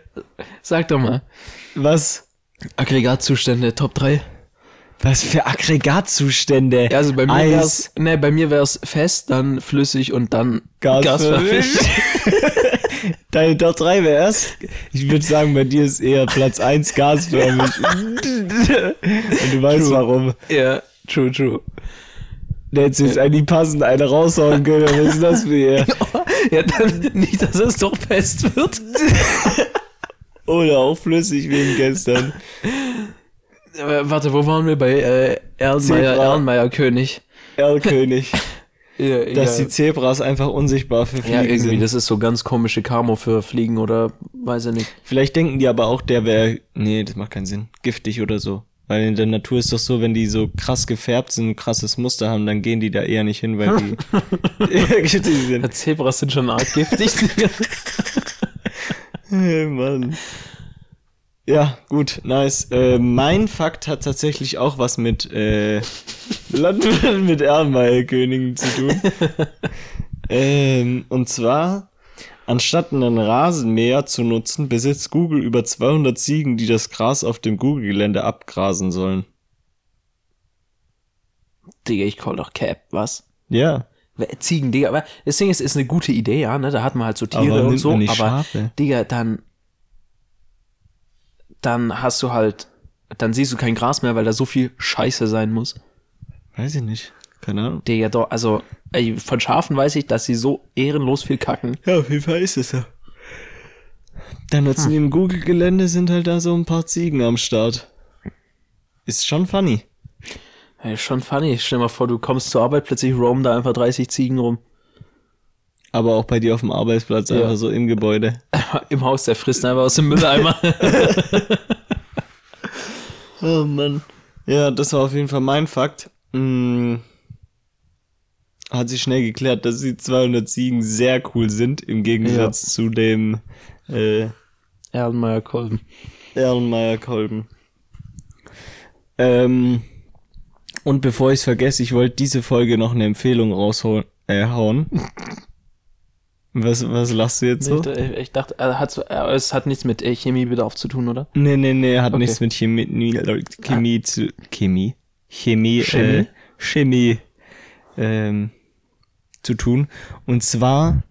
Sag doch mal. Was? Aggregatzustände, Top 3. Was für Aggregatzustände? Ja, also bei mir Eis, wär's, ne, bei mir wär's fest, dann flüssig und dann gasförmig. (laughs) Deine Top 3 wär's? Ich würde sagen, bei dir ist eher Platz 1 gasförmig. (laughs) Und du weißt warum. Ja, true, true. Der hätte jetzt eigentlich passend eine raushauen können. Was ist das für ihr? (laughs) Ja, dann nicht, dass es doch fest wird. Oder auch flüssig wie gestern. Äh, warte, wo waren wir bei äh, Erlenmeyer. Erlenmeyer König? Erlkönig. (laughs) Ja, Dass die Zebras einfach unsichtbar für Fliegen ja, irgendwie, sind. das ist so ganz komische Camo für Fliegen oder weiß ich nicht. Vielleicht denken die aber auch, der wäre. Nee, das macht keinen Sinn. Giftig oder so. Weil in der Natur ist doch so, wenn die so krass gefärbt sind, ein krasses Muster haben, dann gehen die da eher nicht hin, weil die (laughs) (laughs) giftig sind. Ja, Zebras sind schon arg giftig. Hey, Mann. Ja, gut, nice. Äh, mein Fakt hat tatsächlich auch was mit, äh, (laughs) Land mit Erlenmeyer-Königen zu tun. (laughs) ähm, und zwar, anstatt einen Rasenmäher zu nutzen, besitzt Google über 200 Ziegen, die das Gras auf dem Google-Gelände abgrasen sollen. Digga, ich call doch Cap, was? Ja. Ziegen, Digga, aber das Ding ist, ist eine gute Idee, ja, ne? Da hat man halt so Tiere und so, aber Schafe? Digga, dann dann hast du halt dann siehst du kein Gras mehr, weil da so viel Scheiße sein muss. Weiß ich nicht. Keine Ahnung. Digga, doch, also ey, von Schafen weiß ich, dass sie so ehrenlos viel kacken. Ja, auf jeden Fall ist es ja. Dann nutzen die im Google-Gelände sind halt da so ein paar Ziegen am Start. Ist schon funny. Ey, schon funny. Stell dir mal vor, du kommst zur Arbeit, plötzlich roamen da einfach 30 Ziegen rum. Aber auch bei dir auf dem Arbeitsplatz, Ja. einfach so im Gebäude. Im Haus, der frisst einfach aus dem Mülleimer. (laughs) Oh Mann. Ja, das war auf jeden Fall mein Fakt. Mm. Hat sich schnell geklärt, dass die 200 Ziegen sehr cool sind, im Gegensatz zu dem äh, Erlenmeyer Kolben. Erlenmeyer-Kolben. Ähm, und bevor ich es vergesse, ich wollte diese Folge noch eine Empfehlung raushauen. Äh, hauen. (laughs) Was, was lachst du jetzt so? Ich, ich dachte, äh, hat, so- äh, es hat nichts mit äh, Chemiebedarf zu tun, oder? Nee, nee, nee, hat Okay. nichts mit Chemie, nie- Chemie zu, Chemie, Chemie, Chemie? Äh, Chemie, ähm, zu tun. Und zwar,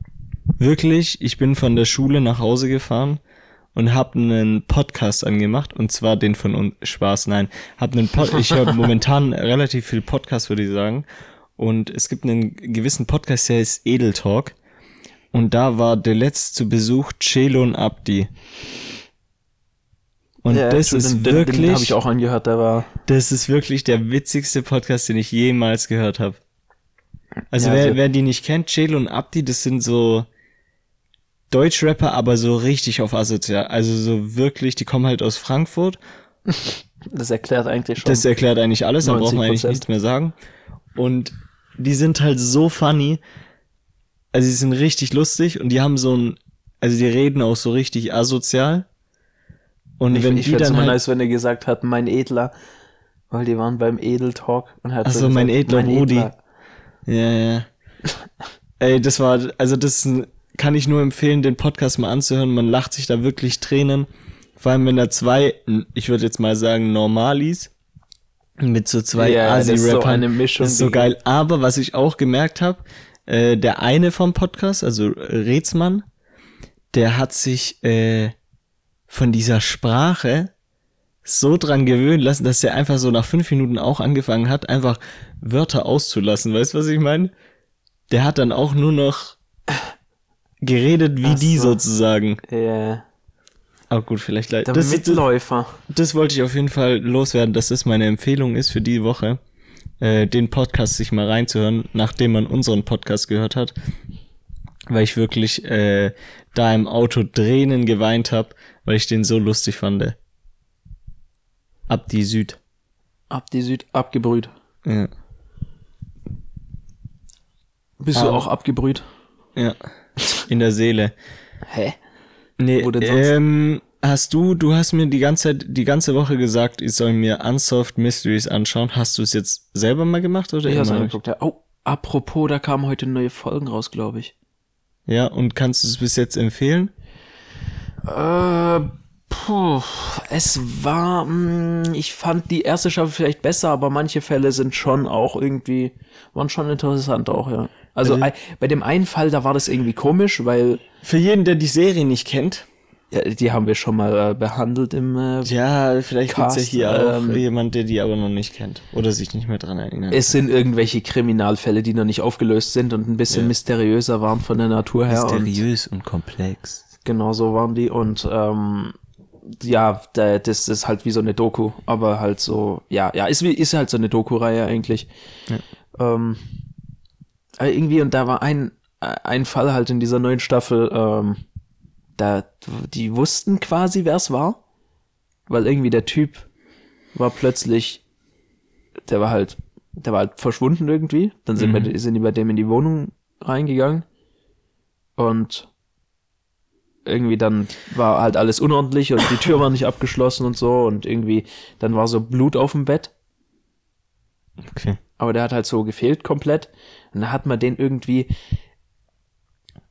wirklich, ich bin von der Schule nach Hause gefahren und hab einen Podcast angemacht und zwar den von uns, Spaß, nein, hab einen Pod, ich höre (laughs) momentan relativ viel Podcast, würde ich sagen. Und es gibt einen gewissen Podcast, der ist Edel Talk. Und da war der letzte zu Besuch Celon Abdi. Und das ist den, wirklich, den habe ich auch angehört, der war. das ist wirklich der witzigste Podcast, den ich jemals gehört habe. Also Ja, wer, also- wer die nicht kennt, Celon Abdi, das sind so Deutschrapper, aber so richtig auf asozial. Also so wirklich, die kommen halt aus Frankfurt. Das erklärt eigentlich schon. Das erklärt eigentlich alles, da braucht man eigentlich 90%. nichts mehr sagen. Und die sind halt so funny. Also die sind richtig lustig und die haben so ein, also die reden auch so richtig asozial. Und ich wenn ich die dann immer halt, nice, wenn er gesagt hat, mein Edler. Weil die waren beim Edel-Talk und hat Ach so, mein edler Rudi. Ja, ja. (laughs) Ey, das war, also das kann ich nur empfehlen, den Podcast mal anzuhören. Man lacht sich da wirklich Tränen. Vor allem, wenn da zwei, ich würde jetzt mal sagen, Normalis mit so zwei Ja, das ist so Asi-Rappern. eine Mischung, Das ist so geil. Aber was ich auch gemerkt habe, äh, der eine vom Podcast, also Rätsmann, der hat sich äh, von dieser Sprache so dran gewöhnen lassen, dass er einfach so nach fünf Minuten auch angefangen hat, einfach Wörter auszulassen. Weißt du, was ich meine? Der hat dann auch nur noch geredet wie Ach die so. sozusagen. Ja, Aber gut, vielleicht leid. der Das, das, Mitläufer. das wollte ich auf jeden Fall loswerden, dass das meine Empfehlung ist für die Woche, äh, den Podcast sich mal reinzuhören, nachdem man unseren Podcast gehört hat. Weil ich wirklich äh, da im Auto Tränen geweint habe, weil ich den so lustig fand. Ab die Süd. Ab die Süd abgebrüht. Ja. Bist du Ah. auch abgebrüht? ja. In der Seele. Hä? Nee, ähm, hast du, du hast mir die ganze Zeit, die ganze Woche gesagt, ich soll mir Unsolved Mysteries anschauen. Hast du es jetzt selber mal gemacht oder Ich hab's angeguckt, ja. Oh, apropos, da kamen heute neue Folgen raus, glaube ich. Ja, und kannst du es bis jetzt empfehlen? Äh, puh, es war, mh, ich fand die erste Staffel vielleicht besser, aber manche Fälle sind schon auch irgendwie, waren schon interessant auch, ja. Also Also- ei- bei dem einen Fall, da war das irgendwie komisch, weil, Für jeden, der die Serie nicht kennt, ja, die haben wir schon mal äh, behandelt im, äh, ja, vielleicht gibt's ja Cast, hier auch ähm, jemand, der die aber noch nicht kennt oder sich nicht mehr dran erinnert. es sind irgendwelche Kriminalfälle, die noch nicht aufgelöst sind und ein bisschen Ja. mysteriöser waren von der Natur her. Und Mysteriös und komplex. Genau so waren die und ähm, ja, da, das ist halt wie so eine Doku, aber halt so, ja, ja, ist wie ist halt so eine Doku-Reihe eigentlich. Ähm, aber irgendwie und da war ein ein Fall halt in dieser neuen Staffel, ähm, da die wussten quasi, wer es war, weil irgendwie der Typ war plötzlich, der war halt, der war halt verschwunden irgendwie. Dann sind, wir, sind die bei dem in die Wohnung reingegangen. Und irgendwie dann war halt alles unordentlich und die Tür war nicht abgeschlossen und so. Und irgendwie dann war so Blut auf dem Bett, Okay. aber der hat halt so gefehlt komplett. Und dann hat man den irgendwie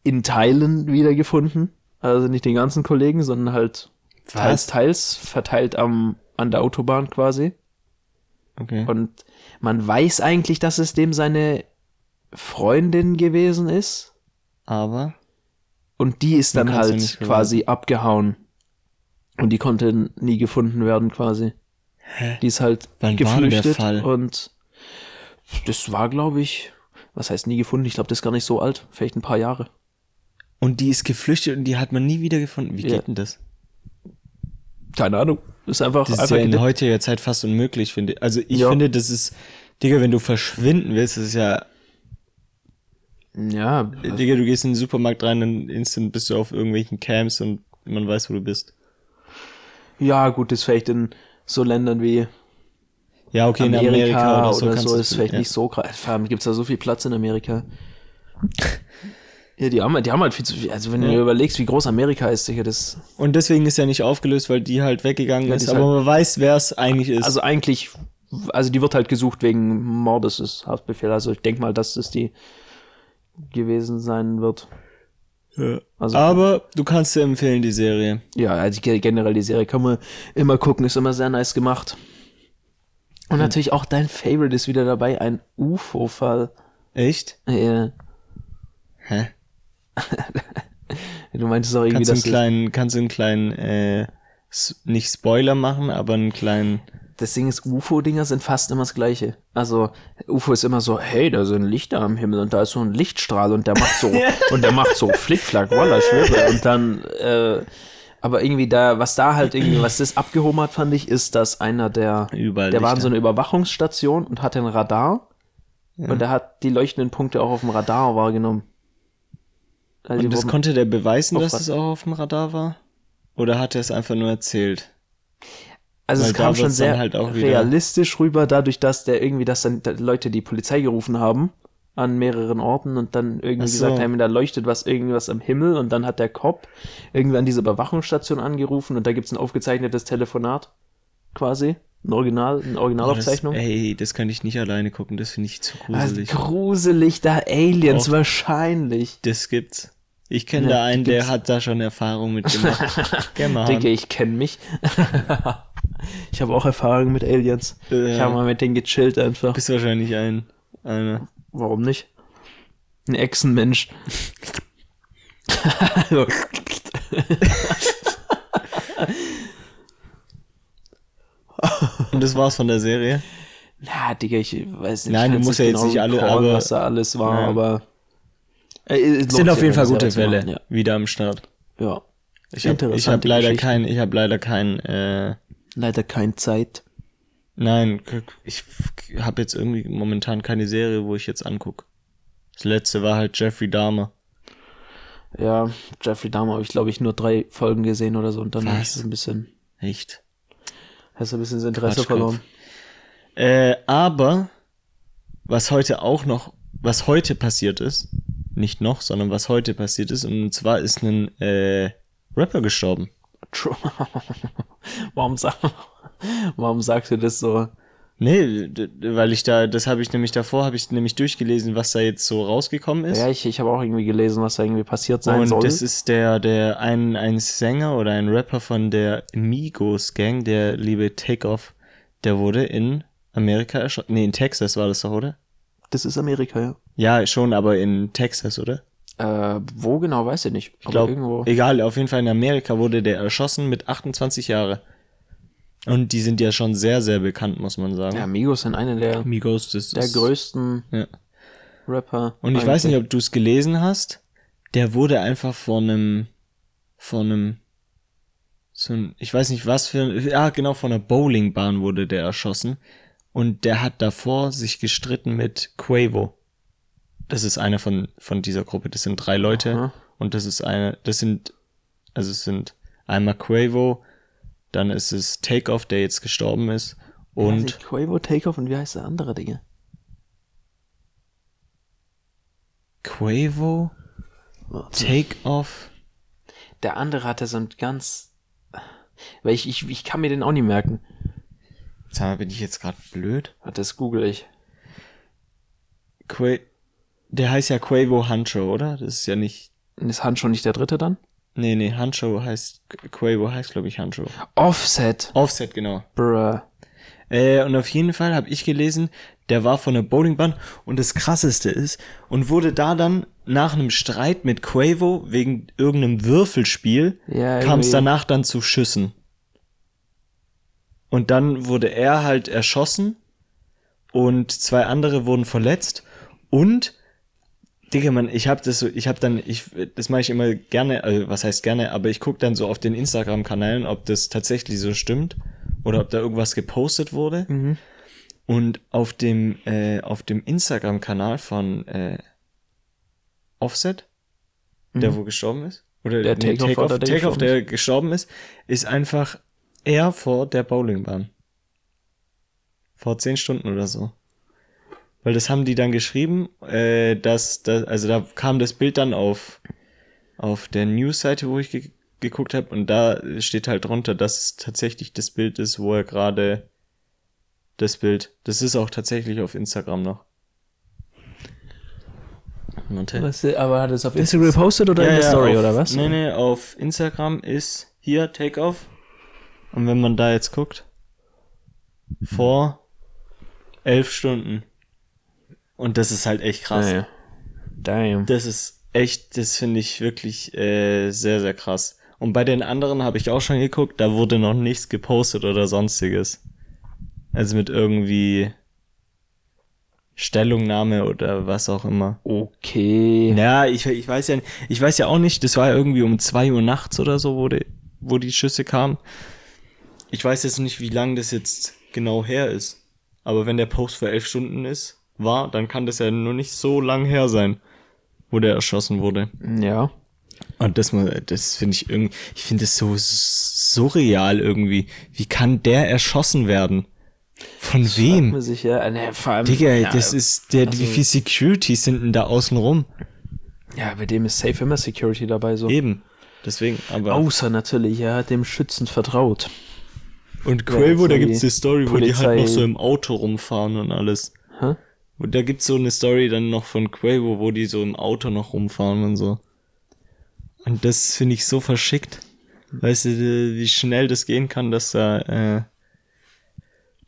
in Teilen wiedergefunden, also nicht den ganzen Kollegen, sondern halt teils teils verteilt am an der Autobahn quasi Okay. und man weiß eigentlich, dass es dem seine Freundin gewesen ist aber Und die ist dann halt quasi abgehauen. Und die konnte nie gefunden werden quasi. Die ist halt Wann war denn der geflüchtet Fall? und das war, glaube ich, was heißt nie gefunden? Ich glaube, das ist gar nicht so alt, vielleicht ein paar Jahre. Und die ist geflüchtet und die hat man nie wieder gefunden. Wie Ja. geht denn das? Keine Ahnung. Das ist einfach, Das ist einfach ja in heutiger Zeit fast unmöglich, finde ich. Also ich Ja. finde, das ist, Digga, wenn du verschwinden willst, das ist ja, ja, Digga, du gehst in den Supermarkt rein, dann instant bist du auf irgendwelchen Camps und man weiß, wo du bist. ja, gut, das ist vielleicht in so Ländern wie Ja, okay, Amerika, in Amerika oder so, oder so ist vielleicht ja. nicht so krass. (laughs) Allem gibt's da so viel Platz in Amerika. (laughs) Ja, die haben, die haben halt viel zu viel. Also wenn du Ja. dir überlegst, wie groß Amerika ist, sicher das. Und deswegen ist ja nicht aufgelöst, weil die halt weggegangen Ja, ist, aber halt- man weiß, wer es eigentlich ist. Also eigentlich, also die wird halt gesucht wegen Mordes ist Haftbefehl. Also ich denke mal, dass es die gewesen sein wird. ja. Also aber du kannst dir empfehlen, die Serie. ja, also ge- generell die Serie kann man immer gucken, ist immer sehr nice gemacht. Und natürlich auch dein Favorite ist wieder dabei, ein UFO-Fall. Echt? Ja. Hä? (laughs) Du meintest auch irgendwie, Kannst du einen dass das, kleinen, kannst du einen kleinen, äh, nicht Spoiler machen, aber einen kleinen, das Ding ist, UFO-Dinger sind fast immer das Gleiche. Also UFO ist immer so, hey, da sind Lichter am Himmel und da ist so ein Lichtstrahl und der macht so (laughs) und der macht so Flickflack, Walla, Schwebe und dann, äh, aber irgendwie da, was da halt irgendwie, was das abgehoben hat, fand ich, ist, dass einer der, Überall der war in Lichter. so einer Überwachungsstation und hatte ein Radar und er hat die leuchtenden Punkte auch auf dem Radar wahrgenommen. Also Und das konnte der beweisen, dass es auch auf dem Radar war? Oder hat er es einfach nur erzählt? Also Weil es kam schon sehr halt realistisch rüber, dadurch, dass der irgendwie, dass dann da Leute die Polizei gerufen haben an mehreren Orten und dann irgendwie so. gesagt haben, da leuchtet was irgendwas am Himmel und dann hat der Cop irgendwie an diese Überwachungsstation angerufen und da gibt's ein aufgezeichnetes Telefonat quasi, ein Original, eine Originalaufzeichnung. Oh, das, ey, das kann ich nicht alleine gucken, das finde ich zu Also gruselig. gruselig, da Aliens Auch- wahrscheinlich. Das gibt's. Ich kenne Ja, da einen, der hat da schon Erfahrung mit gemacht. (laughs) Gern mal Denke, haben. ich kenne mich. (laughs) ich habe auch Erfahrung mit Aliens. Äh, Ich habe mal mit denen gechillt einfach. Bist wahrscheinlich ein, einer. Warum nicht? Ein Echsenmensch. (laughs) Und das war's von der Serie. Na, Digga, ich weiß nicht. Nein, du musst ja jetzt nicht alle, aber- was da alles war, Ja. aber. Äh, es Es sind auf jeden Fall gute Fälle machen, wieder am Start. Ja. ja. Ich habe hab leider kein, ich habe leider kein, äh, Leider keine Zeit. nein, ich habe jetzt irgendwie momentan keine Serie, wo ich jetzt anguck. Das letzte war halt Jeffrey Dahmer. Ja, Jeffrey Dahmer habe ich, glaube ich, nur drei Folgen gesehen oder so und dann ich so ein bisschen. Echt? Hast du ein bisschen das Interesse verloren? Äh, aber was heute auch noch, was heute passiert ist, nicht noch, sondern was heute passiert ist, und zwar ist ein äh, Rapper gestorben. True. (laughs) warum, sag, warum sagst du das so? Nee, weil ich da, das habe ich nämlich davor, habe ich nämlich durchgelesen, was da jetzt so rausgekommen ist. Ja, ich, ich habe auch irgendwie gelesen, was da irgendwie passiert sein und soll. das ist der, der ein, ein Sänger oder ein Rapper von der Migos Gang, der liebe Takeoff, der wurde in Amerika erschossen. Nee, in Texas war das doch, oder? Das ist Amerika, ja. Ja, schon, aber in Texas, oder? Äh, wo genau, weiß ich nicht. Ich glaube, irgendwo. egal, auf jeden Fall in Amerika wurde der erschossen mit 28 Jahren. Und die sind ja schon sehr, sehr bekannt, muss man sagen. Ja, Migos sind eine der, Migos, das der ist, größten Ja. Rapper. Und ich weiß nicht, ob du es gelesen hast. Der wurde einfach von einem, von einem, so ein, ich weiß nicht was für, ein- ja genau, von einer Bowlingbahn wurde der erschossen. Und der hat davor sich gestritten mit Quavo. Das ist einer von, von dieser Gruppe. Das sind drei Leute. Aha. Und das ist eine, das sind, also es sind einmal Quavo, dann ist es Takeoff, der jetzt gestorben ist. Und Und Quavo, Takeoff und wie heißt der andere Dinge? Quavo, Takeoff. Der andere hatte so ein ganz, weil ich, ich, ich kann mir den auch nicht merken. Sag mal, bin ich jetzt gerade blöd? Das google ich. Qua der heißt ja Quavo Hancho, oder? Das ist ja nicht. Ist Hancho nicht der dritte dann? Nee, nee, Hancho heißt. Quavo heißt, glaube ich, Hancho. Offset. Offset, genau. Bruh. Äh, und auf jeden Fall habe ich gelesen, der war von der Bowlingbahn und das krasseste ist, und wurde da dann nach einem Streit mit Quavo wegen irgendeinem Würfelspiel, Ja, kam es danach dann zu Schüssen. Und dann wurde er halt erschossen und zwei andere wurden verletzt und Digga, man, ich hab das so, ich hab dann, ich, das mache ich immer gerne, also was heißt gerne, aber ich guck dann so auf den Instagram-Kanälen, ob das tatsächlich so stimmt oder ob da irgendwas gepostet wurde. Mhm. Und auf dem, äh, auf dem Instagram-Kanal von äh, Offset, der wo gestorben ist, oder Mhm. Der Takeoff Takeoff, oder der Takeoff, gestorben der gestorben ist, ist einfach er vor der Bowlingbahn. Vor zehn Stunden oder so. Weil das haben die dann geschrieben, äh, dass, dass also da kam das Bild dann auf auf der News-Seite, wo ich ge geguckt habe, und da steht halt drunter, dass es tatsächlich das Bild ist, wo er gerade das Bild. Das ist auch tatsächlich auf Instagram noch. Warte. Was, aber hat es auf Instagram gepostet oder in der Story auf, oder was? Nee, nee, auf Instagram ist hier Takeoff. Und wenn man da jetzt guckt, vor elf Stunden. Und das ist halt echt krass. Ja. Damn. Das ist echt, das finde ich wirklich äh, sehr, sehr krass. Und bei den anderen habe ich auch schon geguckt, da wurde noch nichts gepostet oder sonstiges. Also mit irgendwie Stellungnahme oder was auch immer. Okay. Ja, ich, ich weiß ja, ich weiß ja auch nicht, das war irgendwie um zwei Uhr nachts oder so, wo die, wo die Schüsse kamen. Ich weiß jetzt nicht, wie lang das jetzt genau her ist. Aber wenn der Post vor elf Stunden ist, war, dann kann das ja nur nicht so lang her sein, wo der erschossen wurde. Ja. Und das, mal- das finde ich irgendwie, ich finde es so surreal irgendwie. Wie kann der erschossen werden? Von Fragt wem? man sich ja, ne, vor allem, Digga, ja, das ist, der, also- wie viel Securities sind denn da außen rum? Ja, bei dem ist safe immer Security dabei so. Eben. Deswegen, aber. Außer natürlich, er hat dem schützend vertraut. Und Ja, Quavo, so da die gibt's die Story, wo die halt Polizei- noch so im Auto rumfahren und alles. Hä? Und da gibt's so eine Story dann noch von Quavo, wo die so im Auto noch rumfahren und so. Und das finde ich so verschickt. Weißt du, wie schnell das gehen kann, dass da äh,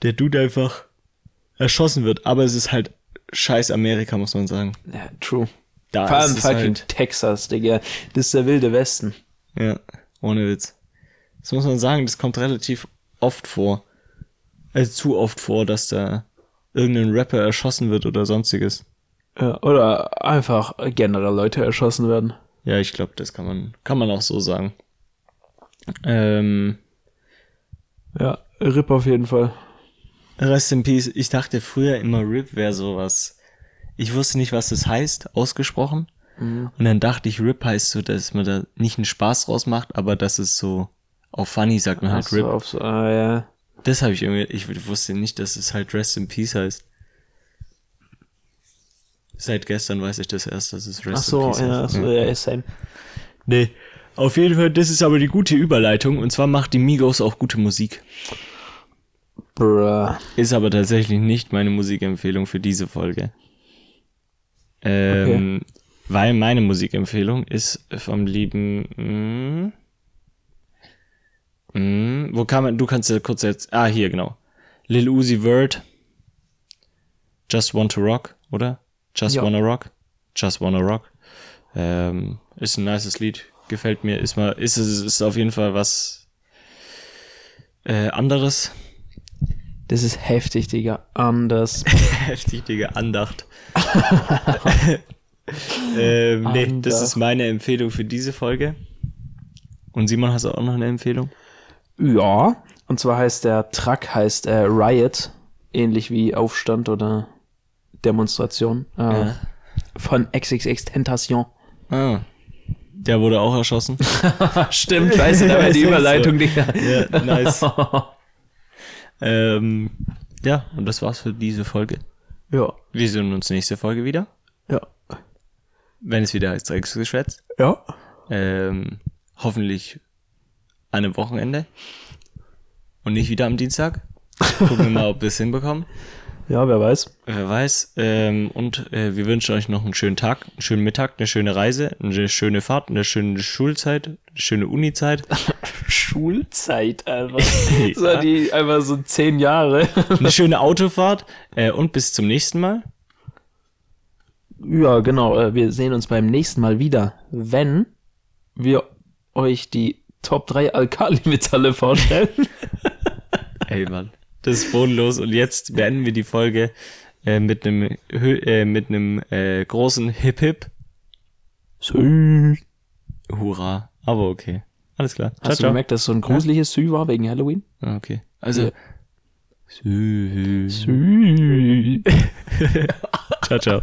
der Dude einfach erschossen wird. Aber es ist halt scheiß Amerika, muss man sagen. Ja, true. Da Vor allem ist es fucking halt, Texas, Digga. Das ist der wilde Westen. ja, ohne Witz. Das muss man sagen, das kommt relativ oft vor. Also zu oft vor, dass da irgendein Rapper erschossen wird oder sonstiges. Ja, oder einfach generell Leute erschossen werden. Ja, ich glaube, das kann man, kann man auch so sagen. Ähm, Ja, RIP auf jeden Fall. Rest in Peace. Ich dachte früher immer RIP wäre sowas. Ich wusste nicht, was das heißt, ausgesprochen. Und dann dachte ich, RIP heißt so, dass man da nicht einen Spaß draus macht, aber dass es so auf funny sagt man halt Ach so, RIP. auf so, ah, ja. Das habe ich irgendwie, ich wusste nicht, dass es halt Rest in Peace heißt. Seit gestern weiß ich das erst, dass es Rest Ach so, in Peace ja, heißt. so, ja, ist same. Nee. Auf jeden Fall, das ist aber die gute Überleitung. Und zwar macht die Migos auch gute Musik. Bruh. Ist aber tatsächlich nicht meine Musikempfehlung für diese Folge. Ähm, Weil meine Musikempfehlung ist vom lieben. Mm, wo kann man. Du kannst ja kurz jetzt. Ah, hier, genau. Lil Uzi Vert. Just Want to Rock, oder? Just Ja. Wanna Rock? Just Wanna Rock. Ähm, ist ein nices Lied. Gefällt mir. Ist mal, ist es ist auf jeden Fall was äh, anderes. Das ist heftig, Digga. Anders. (laughs) Heftig, Digga, Andacht. (laughs) ähm, nee, das Andacht. ist meine Empfehlung für diese Folge. Und Simon, hast du auch noch eine Empfehlung? Ja. Und zwar heißt der Track heißt äh, Riot. Ähnlich wie Aufstand oder Demonstration. Äh, Ja. Von XXX Tentation. Ah. Der wurde auch erschossen. (laughs) Stimmt, scheiße, da war die (laughs) Überleitung, so. Digga. ja, nice. (laughs) ähm, ja, und das war's für diese Folge. Ja. Wir sehen uns nächste Folge wieder. Ja. Wenn es wieder heißt Drecksgeschwätz. Ja. Ähm, hoffentlich an einem Wochenende. Und nicht wieder am Dienstag. Gucken wir mal, ob wir es hinbekommen. (laughs) Ja, wer weiß. Wer weiß. Ähm, und äh, wir wünschen euch noch einen schönen Tag, einen schönen Mittag, eine schöne Reise, eine schöne Fahrt, eine schöne Schulzeit, eine schöne Unizeit, (laughs) Schulzeit einfach. (laughs) So die einfach so zehn Jahre. eine schöne Autofahrt äh, und bis zum nächsten Mal. Ja, genau. äh, Wir sehen uns beim nächsten Mal wieder, wenn wir euch die Top 3 Alkali-Metalle vorstellen. (laughs) Ey, Mann. Das ist bodenlos. Und jetzt beenden wir die Folge äh, mit einem äh, mit einem äh, großen Hip-Hip. Hurra. Aber okay. Alles klar. Ciao, Hast du ciao. gemerkt, dass so ein gruseliges Sü war wegen Halloween? Ah, Okay. Also. Ja. Sü- Sü. (laughs) Ciao, ciao.